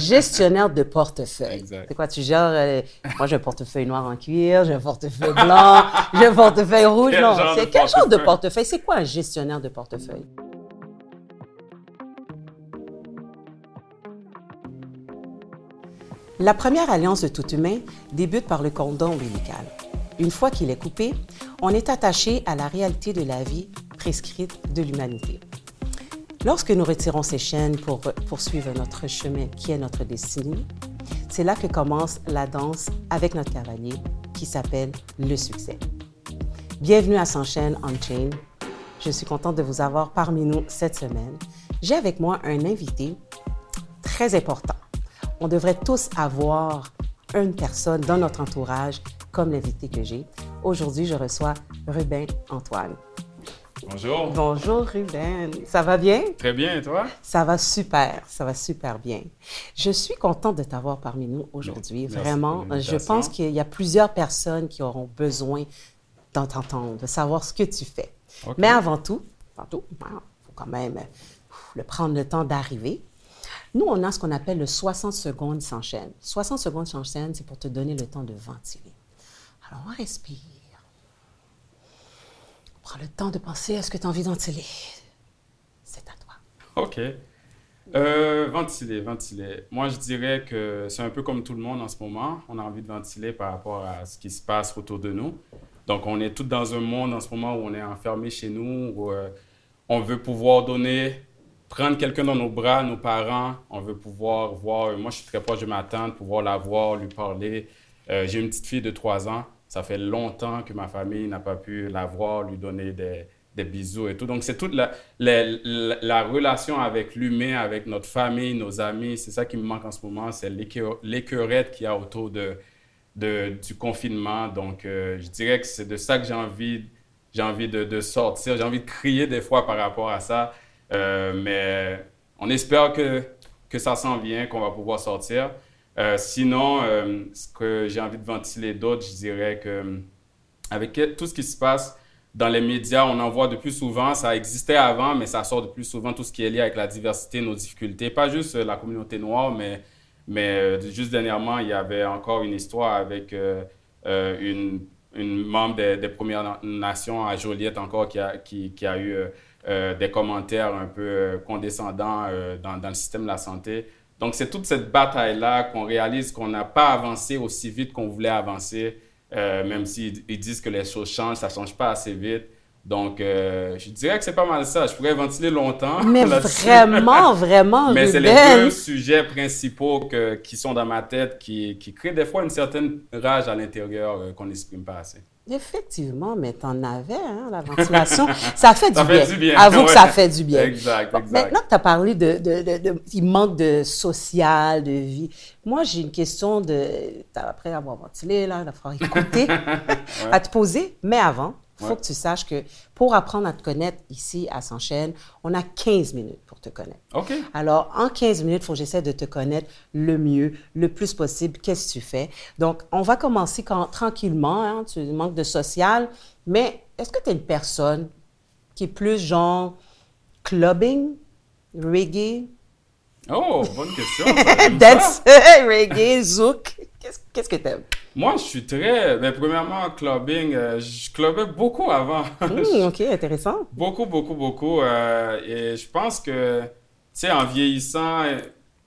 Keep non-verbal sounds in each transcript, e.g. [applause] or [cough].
Gestionnaire de portefeuille. C'est quoi, tu gères... euh, moi, j'ai un portefeuille noir en cuir, j'ai un portefeuille blanc, [laughs] j'ai un portefeuille rouge. Quel non, c'est quel genre de portefeuille? portefeuille? C'est quoi un gestionnaire de portefeuille? La première alliance de tout humain débute par le cordon ombilical. Une fois qu'il est coupé, on est attaché à la réalité de la vie prescrite de l'humanité. Lorsque nous retirons ces chaînes pour poursuivre notre chemin qui est notre destinée, c'est là que commence la danse avec notre cavalier qui s'appelle le succès. Bienvenue à S'enchaîne On-Chain. Je suis contente de vous avoir parmi nous cette semaine. J'ai avec moi un invité très important. On devrait tous avoir une personne dans notre entourage comme l'invité que j'ai. Aujourd'hui, je reçois Ruben Antoine. Bonjour. Bonjour Ruben, ça va bien? Très bien, et toi? Ça va super, ça va super bien. Je suis contente de t'avoir parmi nous aujourd'hui. Vraiment, je pense qu'il y a plusieurs personnes qui auront besoin d'entendre, de savoir ce que tu fais. Mais avant tout, avant tout, il faut quand même le prendre le temps d'arriver. Nous, on a ce qu'on appelle le 60 secondes s'enchaîne. 60 secondes s'enchaîne, c'est pour te donner le temps de ventiler. Alors, on respire. Prends le temps de penser à ce que tu as envie de ventiler. C'est à toi. OK. Euh, ventiler, ventiler. Moi, je dirais que c'est un peu comme tout le monde en ce moment. On a envie de ventiler par rapport à ce qui se passe autour de nous. Donc, on est tous dans un monde en ce moment où on est enfermé chez nous, où euh, on veut pouvoir donner, prendre quelqu'un dans nos bras, nos parents. On veut pouvoir voir. Moi, je suis très proche de ma tante, pouvoir la voir, lui parler. Euh, J'ai une petite fille de 3 ans. Ça fait longtemps que ma famille n'a pas pu la voir, lui donner des, bisous et tout. Donc, c'est toute la, la, la- la relation avec l'humain, avec notre famille, nos amis. C'est ça qui me manque en ce moment. C'est l'écœur- l'écœurette qu'il y a autour de, du confinement. Donc, euh, je dirais que c'est de ça que j'ai envie, j'ai envie de, de sortir. J'ai envie de crier des fois par rapport à ça. Euh, mais on espère que, que ça s'en vient, qu'on va pouvoir sortir. Euh, sinon, euh, ce que j'ai envie de ventiler d'autres, je dirais que euh, avec tout ce qui se passe dans les médias, on en voit de plus souvent. Ça existait avant, mais ça sort de plus souvent tout ce qui est lié avec la diversité, nos difficultés. Pas juste la communauté noire, mais, juste dernièrement, il y avait encore une histoire avec une, membre des, Premières Na- Nations à Joliette encore qui a, eu des commentaires un peu condescendants dans le système de la santé. Donc, c'est toute cette bataille-là qu'on réalise qu'on n'a pas avancé aussi vite qu'on voulait avancer, euh, même s'ils ils disent que les choses changent, ça ne change pas assez vite. Donc, euh, je dirais que c'est pas mal ça. Je pourrais ventiler longtemps. Mais [laughs] vraiment, vraiment, Mais c'est les deux sujets principaux que- qui sont dans ma tête, qui, qui créent des fois une certaine rage à l'intérieur euh, qu'on n'exprime pas assez. Effectivement, mais t'en avais, hein, la ventilation. ça fait [laughs] du Ça bien. fait du bien, Avoue que ouais. ça fait du bien. Exact, Bon, exact. Maintenant que tu as parlé de, de, de, de- il manque de social, de vie, moi, j'ai une question de, après avoir ventilé, là, d'avoir écouté, [laughs] à te poser. Mais avant, il faut Ouais. que tu saches que pour apprendre à te connaître ici à S'enchaîne, on a 15 minutes pour te connaître. OK. Alors, en 15 minutes, il faut que j'essaie de te connaître le mieux, le plus possible. Qu'est-ce que tu fais? Donc, on va commencer quand, tranquillement. hein, tu manques de social. Mais est-ce que tu es une personne qui est plus genre clubbing, reggae, Oh, bonne question. dance, [laughs] [laughs] reggae, zouk? Qu'est-ce que tu aimes? Moi, je suis très. Ben, premièrement, clubbing, euh, je clubbais beaucoup avant. [laughs] OK, intéressant. beaucoup, beaucoup, beaucoup. euh, et je pense que, tu sais, en vieillissant,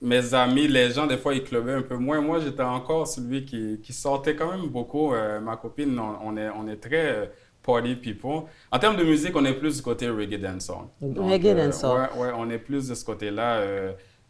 mes amis, les gens, des fois, ils clubbaient un peu moins. Moi, j'étais encore celui qui, qui sortait quand même beaucoup. Euh, ma copine, on, on est, on est très party people. En termes de musique, on est plus du côté reggae dancehall. Reggae dancehall. Ouais, ouais, on est plus de ce côté-là.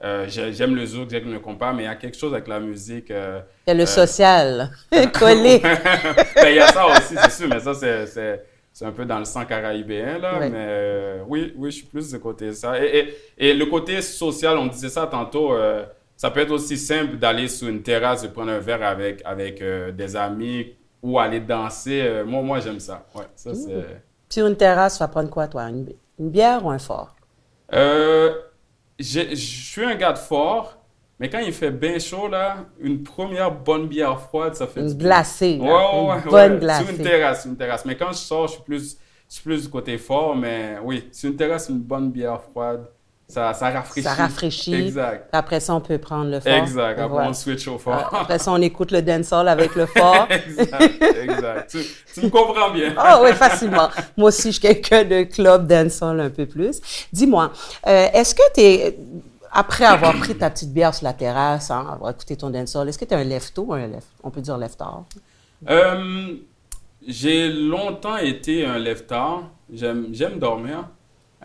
Euh, euh, j'ai- J'aime le zouk, j'aime le compas, mais il y a quelque chose avec la musique. euh, Il y a le social, [laughs] [laughs] collé. [laughs] ben, il y a ça aussi, c'est sûr, mais ça, c'est- c'est c'est un peu dans le sang caraïbéen, là. Ouais. Mais euh, oui, oui, je suis plus de côté ça. Et, et, et le côté social, on disait ça tantôt, euh, ça peut être aussi simple d'aller sur une terrasse, de prendre un verre avec, avec euh, des amis ou aller danser. Euh, moi, moi j'aime ça. Ouais, ça, c'est... Sur une terrasse, tu vas prendre quoi, toi? Une, une bière ou un fort? Je suis un gars de fort, mais quand il fait bien chaud, là, une première bonne bière froide, ça fait Une glacée, Ouais, ouais, une bonne ouais. glacée. Sur une terrasse, une terrasse. Mais quand je sors, je suis plus, je suis plus du côté fort, mais oui, sur une terrasse, une bonne bière froide, ça, ça rafraîchit. Ça rafraîchit. Exact. Après ça, on peut prendre le fort. Exact. Après, Voilà. on switch au fort. Après ça, on écoute le dancehall avec le [laughs] fort. exact, exact. Tu, tu me comprends bien. Ah oui, facilement. Moi aussi, je suis quelqu'un de club dancehall un peu plus. Dis-moi, euh, est-ce que tu es, après avoir pris ta petite bière sur la terrasse, hein, avoir écouté ton dancehall, est-ce que tu es un lève-tôt ou un lève? On peut dire lève-tard? Euh, j'ai longtemps été un. J'aime, j'aime dormir.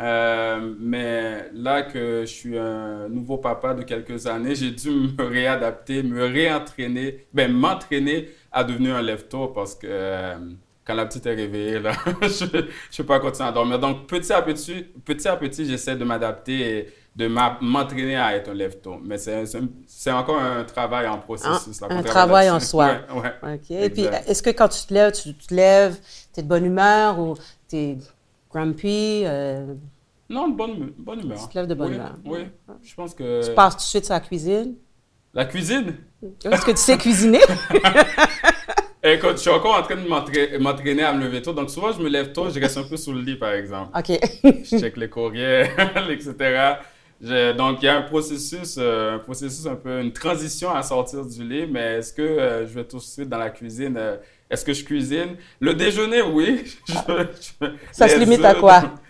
Euh, mais là que je suis un nouveau papa de quelques années, j'ai dû me [laughs] réadapter, me réentraîner, ben m'entraîner à devenir un lève-tôt parce que euh, quand la petite est réveillée, là, [laughs] je ne peux pas continuer à dormir. Donc petit à petit, petit à petit, j'essaie de m'adapter et de m'entraîner à être un lève-tôt. Mais c'est, encore un travail en processus. Un- là, un qu'on travail en soi. [laughs] Ouais, ouais. Et puis, est-ce que quand tu te lèves, tu te lèves, tu es de bonne humeur ou tu es grumpy? euh, Non, bonne, bonne humeur. Tu te lèves de bonne oui, humeur. Oui, je pense que... Tu passes tout de suite sur la cuisine? La cuisine? Est-ce que tu sais cuisiner? [laughs] Écoute, je suis encore en train de m'entra- m'entraîner à me lever tôt. Donc, souvent, je me lève tôt, je reste un peu sous le lit, par exemple. OK. Je check les courriels, [laughs] etc. Je- donc, il y a un processus, euh, un processus un peu, une transition à sortir du lit. Mais est-ce que euh, je vais tout de suite dans la cuisine? euh, est-ce que je cuisine? Le déjeuner, oui. [laughs] Je- je- Ça se limite à quoi? [laughs]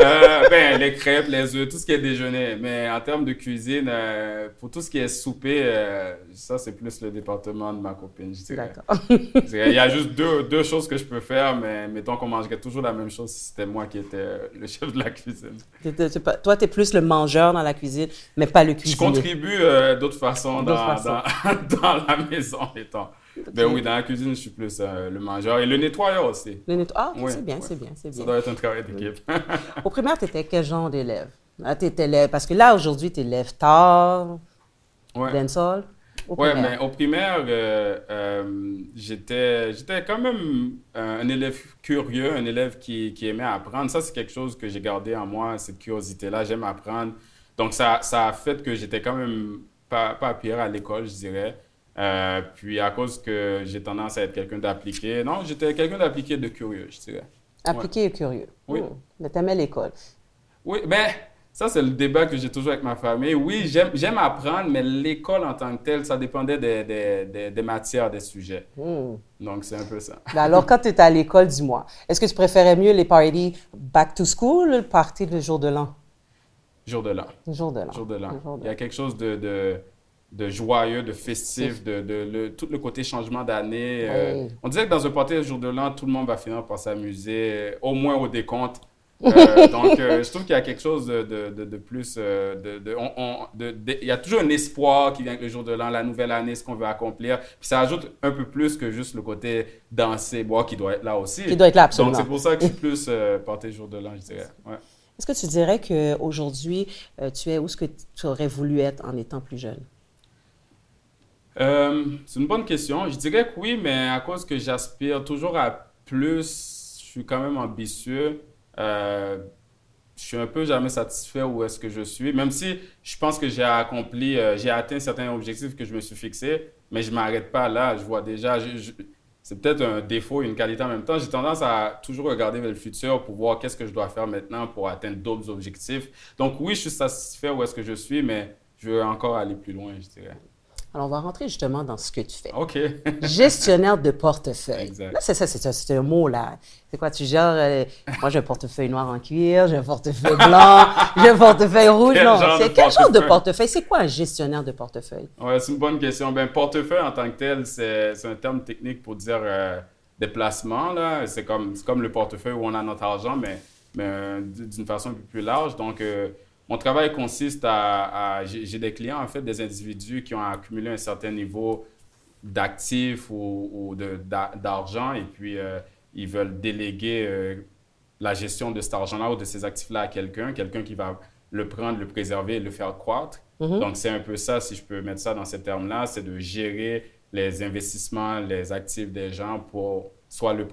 Euh, ben, les crêpes, les œufs, tout ce qui est déjeuner. Mais en termes de cuisine, euh, pour tout ce qui est souper, euh, ça, c'est plus le département de ma copine, je dirais. D'accord. Je Il y a juste deux, deux choses que je peux faire, mais mettons qu'on mangerait toujours la même chose si c'était moi qui étais le chef de la cuisine. Pas- Toi, tu es plus le mangeur dans la cuisine, mais pas le Je cuisinier. contribue euh, d'autres façons dans. Dans, [laughs] dans la maison, mettons. Ben oui, dans la cuisine, je suis plus euh, le mangeur et le nettoyeur aussi. Le netto- Ah, Oui, c'est bien, oui. c'est bien, c'est Ça bien. doit être un travail d'équipe. [laughs] Au primaire, tu étais quel genre d'élève? Ah, Parce que là, aujourd'hui, tu élèves tard, Ouais. dancehall. Primaire. mais au primaire, euh, euh, j'étais, j'étais quand même un, un élève curieux, un élève qui, qui aimait apprendre. Ça, c'est quelque chose que j'ai gardé en moi, cette curiosité-là. J'aime apprendre. Donc, ça, ça a fait que j'étais quand même pas, pas pire à l'école, je dirais. Euh, puis, à cause que j'ai tendance à être quelqu'un d'appliqué, non, j'étais quelqu'un d'appliqué, de curieux, je dirais. Appliqué et curieux. Oui. Mais t'aimais l'école. Oui, ben, ça, c'est le débat que j'ai toujours avec ma famille. Oui, j'aime, apprendre, mais l'école en tant que telle, ça dépendait des, des, des, des matières, des sujets. Hmm. Donc, c'est un peu ça. Ben alors, quand tu étais à l'école, dis-moi, est-ce que tu préférais mieux les parties back to school ou le party le jour de l'an? Jour de l'an. Jour de l'an. Jour de l'an. Il y a quelque chose de, de, de joyeux, de festif, de, de le, tout le côté changement d'année. euh, Oui. on dirait que dans un party le jour de l'an, tout le monde va finir par s'amuser, au moins au décompte. [laughs] Euh, donc, euh, je trouve qu'il y a quelque chose de, de, de, de plus. il y a toujours un espoir qui vient avec le jour de l'an, la nouvelle année, ce qu'on veut accomplir. Puis ça ajoute un peu plus que juste le côté danser, boire qui doit être là aussi. Qui doit être là, Donc, absolument. c'est pour ça que je suis [laughs] plus party jour de l'an, je dirais. Ouais. Est-ce que tu dirais qu'aujourd'hui, tu es où est-ce que tu aurais voulu être en étant plus jeune? Euh, c'est une bonne question. Je dirais que oui, mais à cause que j'aspire toujours à plus, je suis quand même ambitieux. Euh, je suis un peu jamais satisfait où est-ce que je suis, même si je pense que j'ai accompli, euh, j'ai atteint certains objectifs que je me suis fixés, mais je m'arrête pas là. Je vois déjà, c'est peut-être un défaut une qualité en même temps. J'ai tendance à toujours regarder vers le futur pour voir qu'est-ce que je dois faire maintenant pour atteindre d'autres objectifs. Donc oui, je suis satisfait où est-ce que je suis, mais je veux encore aller plus loin, je dirais. Alors, on va rentrer justement dans ce que tu fais. OK. [laughs] Gestionnaire de portefeuille. Exact. Là, c'est ça, c'est un, mot, là. C'est quoi, tu gères... euh, moi, j'ai un portefeuille noir en cuir, j'ai un portefeuille [laughs] blanc, j'ai un portefeuille rouge. Quel non, c'est quel genre de portefeuille? C'est quoi un gestionnaire de portefeuille? Ouais, c'est une bonne question. Ben, portefeuille en tant que tel, c'est un terme technique pour dire euh, déplacement. là. C'est comme, comme le portefeuille où on a notre argent, mais, mais euh, d'une façon un peu plus large. Donc, euh, mon travail consiste à... à- j'ai des clients, en fait, des individus qui ont accumulé un certain niveau d'actifs ou, ou d'argent et puis euh, ils veulent déléguer euh, la gestion de cet argent-là ou de ces actifs-là à quelqu'un, quelqu'un qui va le prendre, le préserver et le faire croître. Mhm. Donc, c'est un peu ça, si je peux mettre ça dans ces termes-là, c'est de gérer les investissements, les actifs des gens pour soit le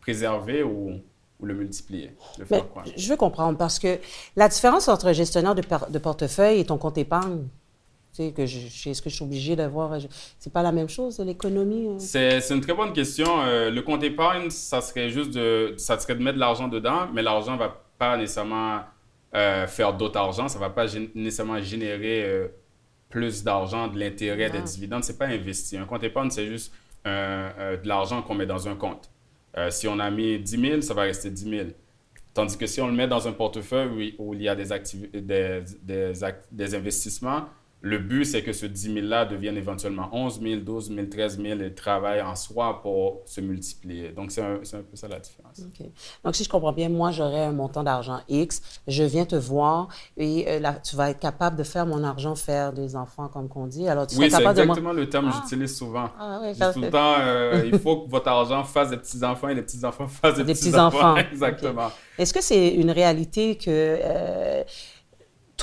préserver ou, ou le multiplier, le faire je veux comprendre parce que la différence entre un gestionnaire de, portefeuille et ton compte épargne, tu sais, que est-ce que je suis obligée d'avoir. je- C'est pas la même chose, l'économie? euh? C'est c'est une très bonne question. Euh, le compte épargne, ça serait juste de, ça serait de mettre de l'argent dedans, mais l'argent va pas nécessairement euh, faire d'autres argent, ça ne va pas nécessairement générer plus d'argent, de l'intérêt, des dividendes. Ce n'est pas investi. Un compte épargne, c'est juste de l'argent qu'on met dans un compte. Si on a mis 10 000, ça va rester 10 000. Tandis que si on le met dans un portefeuille où, il y a des, des, des, des investissements, le but, c'est que ce 10 000-là devienne éventuellement 11 000, 12 000, 13 000 et travaille en soi pour se multiplier. Donc, c'est un, un, peu ça la différence. Donc, si je comprends bien, moi, j'aurais un montant d'argent X, je viens te voir et euh, là, tu vas être capable de faire mon argent faire des enfants, comme qu'on dit. Alors, tu oui, c'est exactement le terme que ah. j'utilise souvent. Ah, oui, tout le temps, euh, il faut que votre argent fasse des petits-enfants et les petits-enfants [laughs] fassent des, petits-enfants. [laughs] exactement. Est-ce que c'est une réalité que... Euh,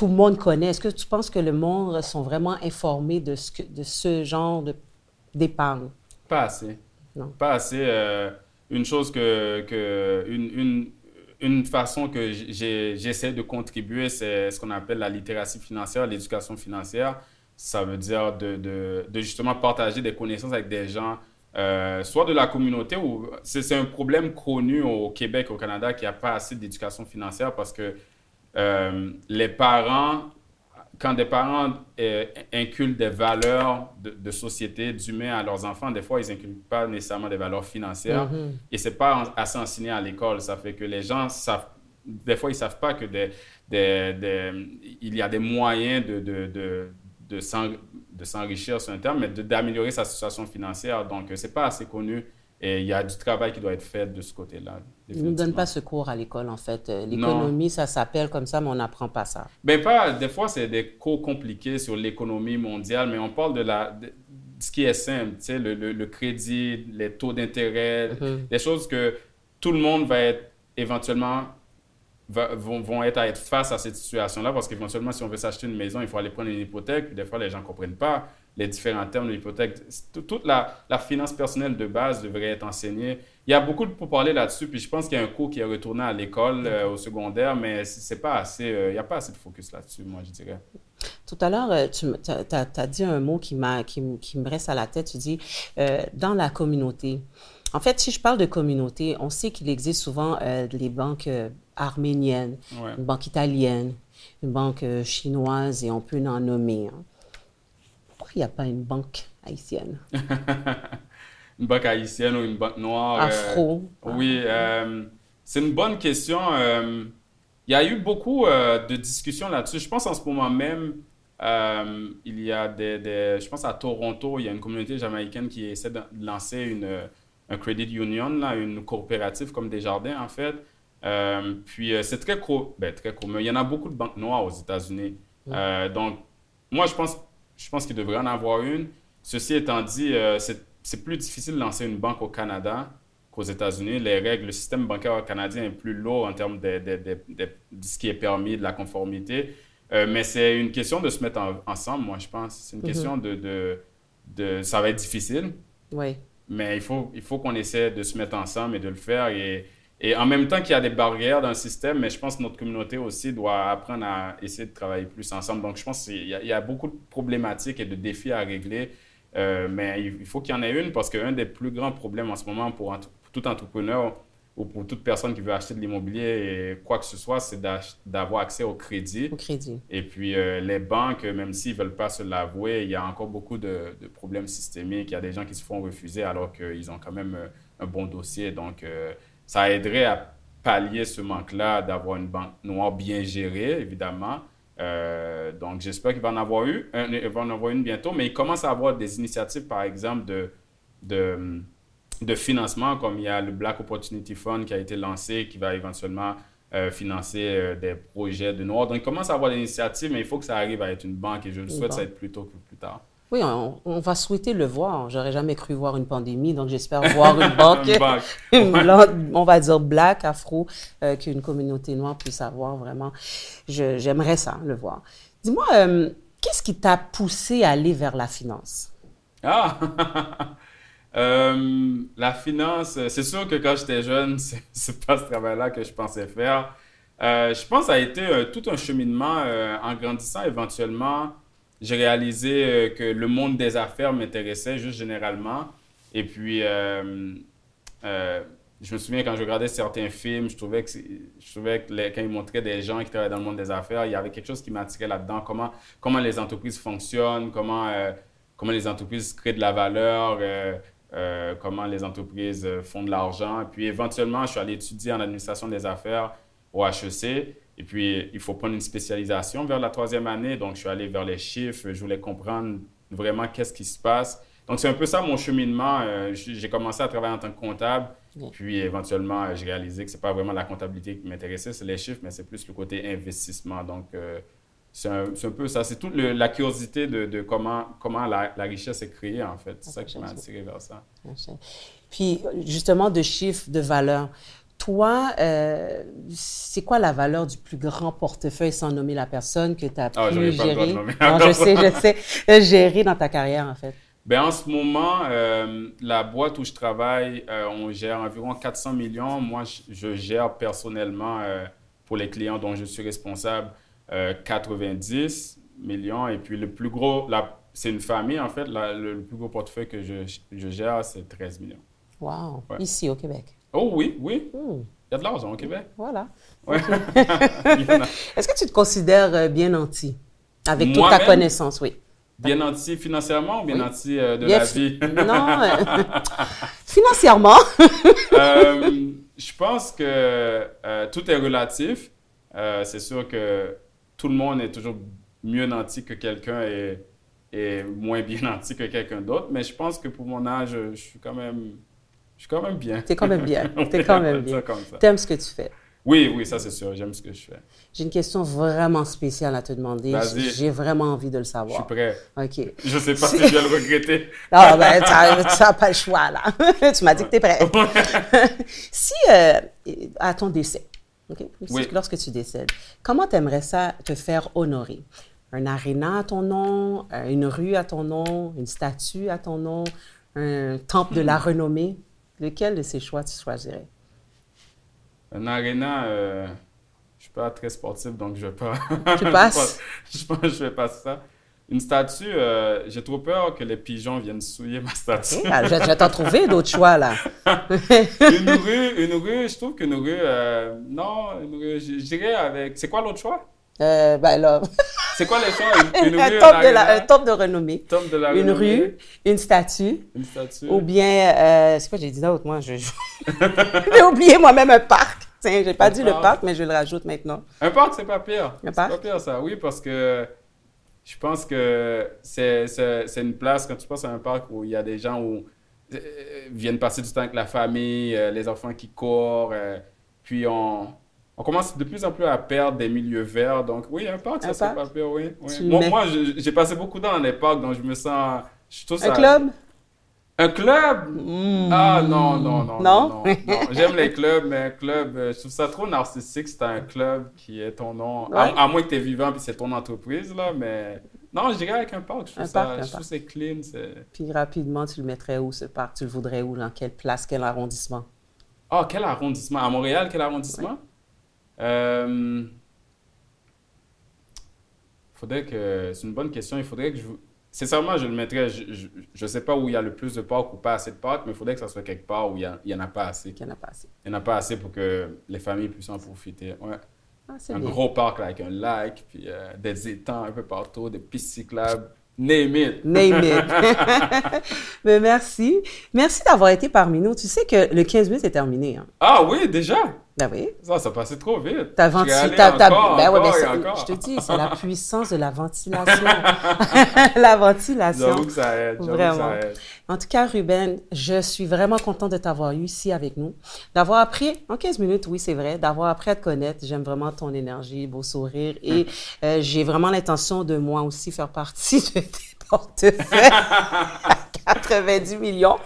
tout le monde connaît. Est-ce que tu penses que le monde sont vraiment informés de ce, de ce genre d'épargne? Pas assez. Non. Pas assez. Euh, une chose que, que une, une, une, façon que j'essaie de contribuer, c'est ce qu'on appelle la littératie financière, l'éducation financière. Ça veut dire de, de, de, justement partager des connaissances avec des gens, euh, soit de la communauté ou c'est un problème connu au Québec, au Canada, qu'il n'y a pas assez d'éducation financière parce que euh, les parents, quand des parents euh, inculquent des valeurs de, société, d'humain à leurs enfants, des fois, ils n'inculquent pas nécessairement des valeurs financières. Mm-hmm. Et ce n'est pas assez enseigné à l'école. Ça fait que les gens savent, des fois, ils ne savent pas que des, il y a des moyens de, de, de, de s'enrichir sur un terme, mais d'améliorer sa situation financière. Donc, ce n'est pas assez connu. Et il y a du travail qui doit être fait de ce côté-là. Ils ne donnent pas ce cours à l'école, en fait. Euh, l'économie, ça s'appelle comme ça, mais on n'apprend pas ça. Ben pas, des fois, c'est des cours compliqués sur l'économie mondiale, mais on parle de, la, ce qui est simple, tu sais, le, le, crédit, les taux d'intérêt, mm-hmm. des choses que tout le monde va être éventuellement vont, vont, être à être face à cette situation-là parce qu'éventuellement, si on veut s'acheter une maison, il faut aller prendre une hypothèque. Des fois, les gens ne comprennent pas les différents termes de l'hypothèque. Toute la, la, finance personnelle de base devrait être enseignée. Il y a beaucoup de pour parler là-dessus, puis je pense qu'il y a un cours qui est retourné à l'école, euh, au secondaire, mais c'est pas assez, euh, il n'y a pas assez de focus là-dessus, moi, je dirais. Tout à l'heure, euh, tu as, dit un mot qui, qui, qui, me reste à la tête. Tu dis dans la communauté. En fait, si je parle de communauté, on sait qu'il existe souvent les banques arméniennes, une banque italienne, une banque chinoise, et on peut en nommer. Hein il n'y a pas une banque haïtienne? [laughs] Une banque haïtienne ou une banque noire euh, Afro. oui, euh, c'est une bonne question. Euh, il y a eu beaucoup de discussions là-dessus. Je pense en ce moment même, il y a des, des, Je pense à Toronto, il y a une communauté jamaïcaine qui essaie de lancer une, un credit union, là, une coopérative comme Desjardins en fait. puis c'est très, co ben, très commun. Il y en a beaucoup de banques noires aux États-Unis. donc, moi, je pense je pense qu'il devrait en avoir une. Ceci étant dit, euh, c'est plus difficile de lancer une banque au Canada qu'aux États-Unis. Les règles, le système bancaire canadien est plus lourd en termes de, ce qui est permis, de la conformité. Euh, mais c'est une question de se mettre ensemble, moi, je pense. C'est une mhm. question de, de, Ça va être difficile. Oui. Mais il faut, il faut qu'on essaie de se mettre ensemble et de le faire. Et et en même temps qu'il y a des barrières dans le système, mais je pense que notre communauté aussi doit apprendre à essayer de travailler plus ensemble. Donc, je pense qu'il y, y, a beaucoup de problématiques et de défis à régler, euh, mais il faut qu'il y en ait une parce qu'un des plus grands problèmes en ce moment pour, tout entrepreneur ou pour toute personne qui veut acheter de l'immobilier et quoi que ce soit, c'est d'avoir accès au crédit. Au crédit. Et puis, euh, les banques, même s'ils ne veulent pas se l'avouer, il y a encore beaucoup de, problèmes systémiques. Il y a des gens qui se font refuser alors qu'ils ont quand même euh, un bon dossier. Donc, ça aiderait à pallier ce manque-là d'avoir une banque noire bien gérée, évidemment. Euh, donc, j'espère qu'il va en avoir eu, va en avoir une bientôt, mais il commence à avoir des initiatives, par exemple, de, de, de financement, comme il y a le Black Opportunity Fund qui a été lancé, qui va éventuellement euh, financer euh, des projets de Noirs. Donc, il commence à avoir des initiatives, mais il faut que ça arrive à être une banque et je le souhaite ça être plus tôt que plus tard. Oui, on, va souhaiter le voir. J'aurais jamais cru voir une pandémie, donc j'espère voir une banque, [laughs] [laughs] on va dire black, afro, euh, qu'une communauté noire puisse avoir vraiment. J'aimerais ça, le voir. Dis-moi, euh, qu'est-ce qui t'a poussé à aller vers la finance? Ah! [laughs] Euh, la finance, c'est sûr que quand j'étais jeune, c'est pas ce travail-là que je pensais faire. je pense que ça a été tout un cheminement en grandissant éventuellement j'ai réalisé euh, que le monde des affaires m'intéressait juste généralement. Et puis, euh, euh, je me souviens quand je regardais certains films, je trouvais que, quand ils montraient des gens qui travaillent dans le monde des affaires, il y avait quelque chose qui m'attirait là-dedans. Comment, les entreprises fonctionnent, comment, les entreprises créent de la valeur, comment les entreprises font de l'argent. Et puis éventuellement, je suis allé étudier en administration des affaires au HEC. Et puis, il faut prendre une spécialisation vers la troisième année. Donc, je suis allé vers les chiffres. Je voulais comprendre vraiment qu'est-ce qui se passe. Donc, c'est un peu ça mon cheminement. J'ai commencé à travailler en tant que comptable. Puis éventuellement, j'ai réalisé que ce n'est pas vraiment la comptabilité qui m'intéressait, c'est les chiffres, mais c'est plus le côté investissement. Donc, euh, c'est un, un, peu ça. C'est toute la curiosité de, de, comment, comment la, la, richesse est créée, en fait. C'est ça qui m'a attiré vers ça. Puis, justement, de chiffres, de valeurs. Toi, euh, c'est quoi la valeur du plus grand portefeuille, sans nommer la personne, que tu as ah, pu gérer? non, je sais, je sais. Gérer dans ta carrière, en fait. Ben, en ce moment, euh, la boîte où je travaille, euh, on gère environ 400 millions. Moi, je, gère personnellement, euh, pour les clients dont je suis responsable, 90 millions. Et puis, le plus gros, c'est une famille, en fait. le, plus gros portefeuille que je, je gère, c'est 13 millions. Wow! Ici, au Québec? Oh oui, oui. Hmm. Il y a de l'argent au Québec. Voilà. [laughs] Est-ce que tu te considères bien nanti? Avec toute ta connaissance? Oui. Bien nanti financièrement ou bien nanti euh, de la vie? non, euh, [laughs] [laughs] financièrement. Euh, je pense que tout est relatif. c'est sûr que tout le monde est toujours mieux nanti que quelqu'un et, et, moins bien nanti que quelqu'un d'autre. Mais je pense que pour mon âge, je suis quand même, je suis quand même bien. Tu es quand même bien. [laughs] Tu es quand même bien. Tu aimes ce que tu fais. Oui, oui, ça c'est sûr. J'aime ce que je fais. J'ai une question vraiment spéciale à te demander. J'ai vraiment envie de le savoir. Je suis prêt. OK. Je ne sais pas si je vais le regretter. non, [laughs] ben, tu n'as pas le choix, là. [laughs] tu m'as dit que tu es prêt. si, euh, à ton décès, OK? lorsque tu décèdes, comment tu aimerais ça te faire honorer? Un aréna à ton nom, euh, une rue à ton nom, une statue à ton nom, un temple de la renommée? Lequel de ces choix tu choisirais? Un aréna, euh, je suis pas très sportif, donc je vais pas. Tu passes? je pense que je vais passer ça. Une statue, euh, j'ai trop peur que les pigeons viennent souiller ma statue. Ah, je, vais t'en trouver d'autres choix, là. [laughs] une rue, une rue, je trouve qu'une rue, euh, non, une rue, je, dirais avec. C'est quoi l'autre choix? Euh, ben. [laughs] C'est quoi les choix? Une, un, rue, top de la, un top de renommée. Top de la une rue, une statue. Une statue. Ou bien, euh, c'est quoi j'ai dit d'autre, moi? Je, [laughs] j'ai oublié moi-même un parc. Tiens, j'ai pas dit le parc, mais je le rajoute maintenant. Un parc, c'est pas pire. C'est pas pire, ça. Oui, parce que je pense que c'est, c'est, une place, quand tu passes à un parc où il y a des gens où euh, viennent passer du temps avec la famille, euh, les enfants qui courent, puis on on commence de plus en plus à perdre des milieux verts. Donc, oui, un parc, ça, c'est pas pire, oui. Moi, j'ai passé beaucoup de temps dans les parcs, donc je me sens. Je un club? Un club? Hmm. Ah, non, non, non. Non, J'aime les clubs, mais un club, euh, je trouve ça trop narcissique c'est un club qui est ton nom. À, moins que tu es vivant puis c'est ton entreprise, là, mais. Non, je dirais avec un parc. Je trouve, ça, je trouve c'est clean. Puis rapidement, tu le mettrais où ce parc? Tu le voudrais où Dans quelle place Quel arrondissement? Ah, quel arrondissement? À Montréal, quel arrondissement? Euh, faudrait que. C'est une bonne question. Il faudrait que je. Sincèrement, je le mettrais. Je ne sais pas où il y a le plus de parcs ou pas assez de parcs, mais il faudrait que ça soit quelque part où il n'y en a pas assez. Il n'y en a pas assez. Il n'y en a pas assez pour que les familles puissent en profiter. Ouais. Ah, un gros parc avec un lac, puis euh, des étangs un peu partout, des pistes cyclables. Name it. [laughs] Name it. [laughs] Mais merci. Merci d'avoir été parmi nous. Tu sais que le 15 minutes est terminé. Hein. Ah oui, déjà? Ben oui. Ça, ça passait trop vite. Ta ventilation. Ben ouais, ben je te dis, c'est la [laughs] puissance de la ventilation. [laughs] la ventilation. J'avoue que ça aide. Vraiment. Ça aide. En tout cas, Ruben, je suis vraiment content de t'avoir eu ici avec nous. D'avoir appris, en 15 minutes, oui, c'est vrai, d'avoir appris à te connaître. J'aime vraiment ton énergie, beau sourire. Et euh, j'ai vraiment l'intention de moi aussi faire partie [laughs] de tes portefeuilles à 90 millions.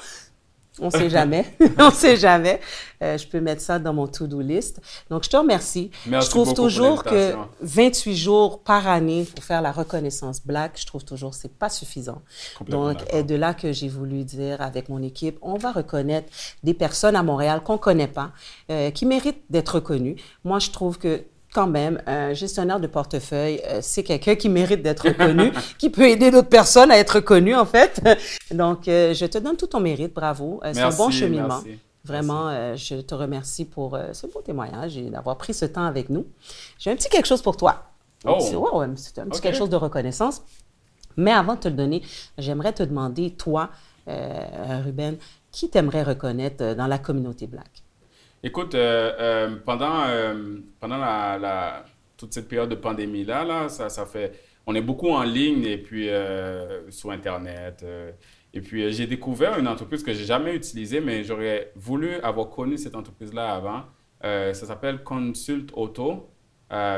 On sait jamais. [laughs] [laughs] on sait jamais. Euh, je peux mettre ça dans mon to-do list. Donc, je te remercie. Merci je trouve toujours que 28 jours par année pour faire la reconnaissance Black, je trouve toujours que c'est pas suffisant. Donc, et de là que j'ai voulu dire avec mon équipe, on va reconnaître des personnes à Montréal qu'on connaît pas, euh, qui méritent d'être reconnues. Moi, je trouve que quand même, un gestionnaire de portefeuille, euh, c'est quelqu'un qui mérite d'être reconnu, [laughs] qui peut aider d'autres personnes à être reconnues, en fait. [laughs] Donc, euh, je te donne tout ton mérite, bravo. Euh, c'est un bon cheminement. Vraiment, euh, je te remercie pour euh, ce beau témoignage et d'avoir pris ce temps avec nous. J'ai un petit quelque chose pour toi. Oh. c'est un petit quelque chose de reconnaissance. Mais avant de te le donner, j'aimerais te demander, toi, euh, Ruben, qui t'aimerais reconnaître dans la communauté black? Écoute, euh, euh, pendant, euh, pendant la, toute cette période de pandémie-là, là, ça, ça fait, on est beaucoup en ligne et puis sur Internet. et puis j'ai découvert une entreprise que j'ai jamais utilisée, mais j'aurais voulu avoir connu cette entreprise-là avant. Ça s'appelle Consult Auto.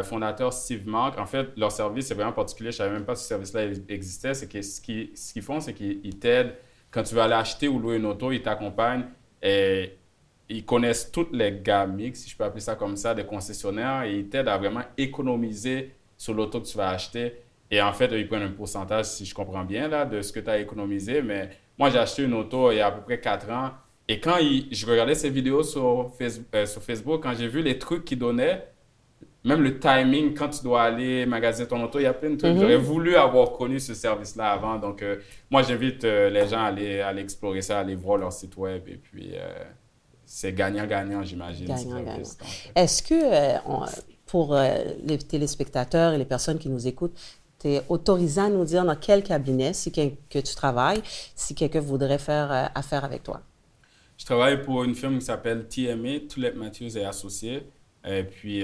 Fondateur Steve Mark. En fait, leur service est vraiment particulier. Je savais même pas que ce service-là existait. C'est que ce qu'ils ce qu'ils font, c'est qu'ils ils t'aident quand tu vas aller acheter ou louer une auto, ils t'accompagnent et ils connaissent toutes les gammes, si je peux appeler ça comme ça, des concessionnaires et ils t'aident à vraiment économiser sur l'auto que tu vas acheter. Et en fait, ils prennent un pourcentage, si je comprends bien, là, de ce que tu as économisé. Mais moi, j'ai acheté une auto il y a à peu près 4 ans. Et quand je regardais ces vidéos sur Facebook, euh, sur Facebook quand j'ai vu les trucs qu'ils donnaient, même le timing, quand tu dois aller magasiner ton auto, il y a plein de trucs. Mhm. J'aurais voulu avoir connu ce service-là avant. Donc, euh, moi, j'invite euh, les gens à aller, à aller explorer ça, à aller voir leur site web. Et puis, euh, c'est gagnant-gagnant, j'imagine. Gagnant-gagnant. Est-ce que, euh, on- pour euh, les téléspectateurs et les personnes qui nous écoutent, tu es autorisé à nous dire dans quel cabinet si que tu travailles, si quelqu'un voudrait faire euh, affaire avec toi? Je travaille pour une firme qui s'appelle TMA, Tulip Matthews et Associés. Et puis,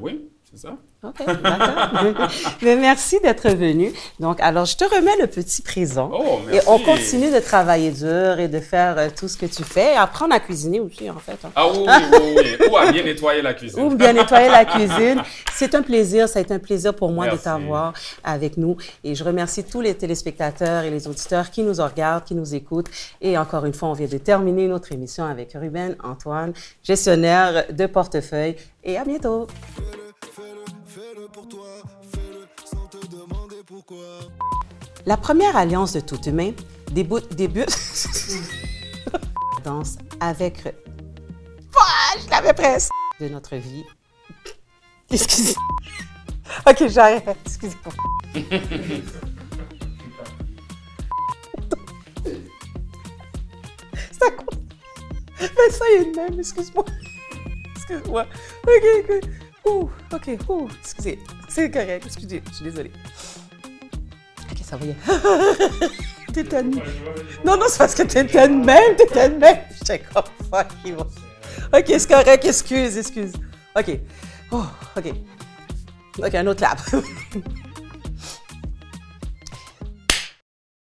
oui, c'est ça? OK, d'accord. [laughs] Mais merci d'être venu. Donc, alors, je te remets le petit présent. Oh, Et merci. on continue de travailler dur et de faire euh, tout ce que tu fais et apprendre à cuisiner aussi, en fait. hein. Ah oui, oui, oui, oui. [laughs] Ou à bien nettoyer la cuisine. Ou bien nettoyer la cuisine. [laughs] C'est un plaisir, ça a été un plaisir pour moi de t'avoir avec nous. Et je remercie tous les téléspectateurs et les auditeurs qui nous regardent, qui nous écoutent. Et encore une fois, on vient de terminer notre émission avec Ruben Antoine, gestionnaire de portefeuille. Et à bientôt. Fais-le pour toi, fais-le sans te demander pourquoi. La première alliance de tout humain débute, débute [laughs] danse avec Ah, je l'avais presque de notre vie. Excusez. [laughs] Ok, j'arrête. Excusez-moi. [laughs] C'est à quoi? Mais ça y est de même, excuse-moi. Excuse-moi. Ok, ok. Ouh, ok, ouh, excusez. C'est correct, excusez, je suis désolée. Ok, ça va y est. [laughs] Non, non, c'est parce que t'étais de même, t'étais de même. J'étais comme fuck. Ok, c'est correct, excuse, excuse. Ok. Oh, ok. Ok, un autre lap. [laughs]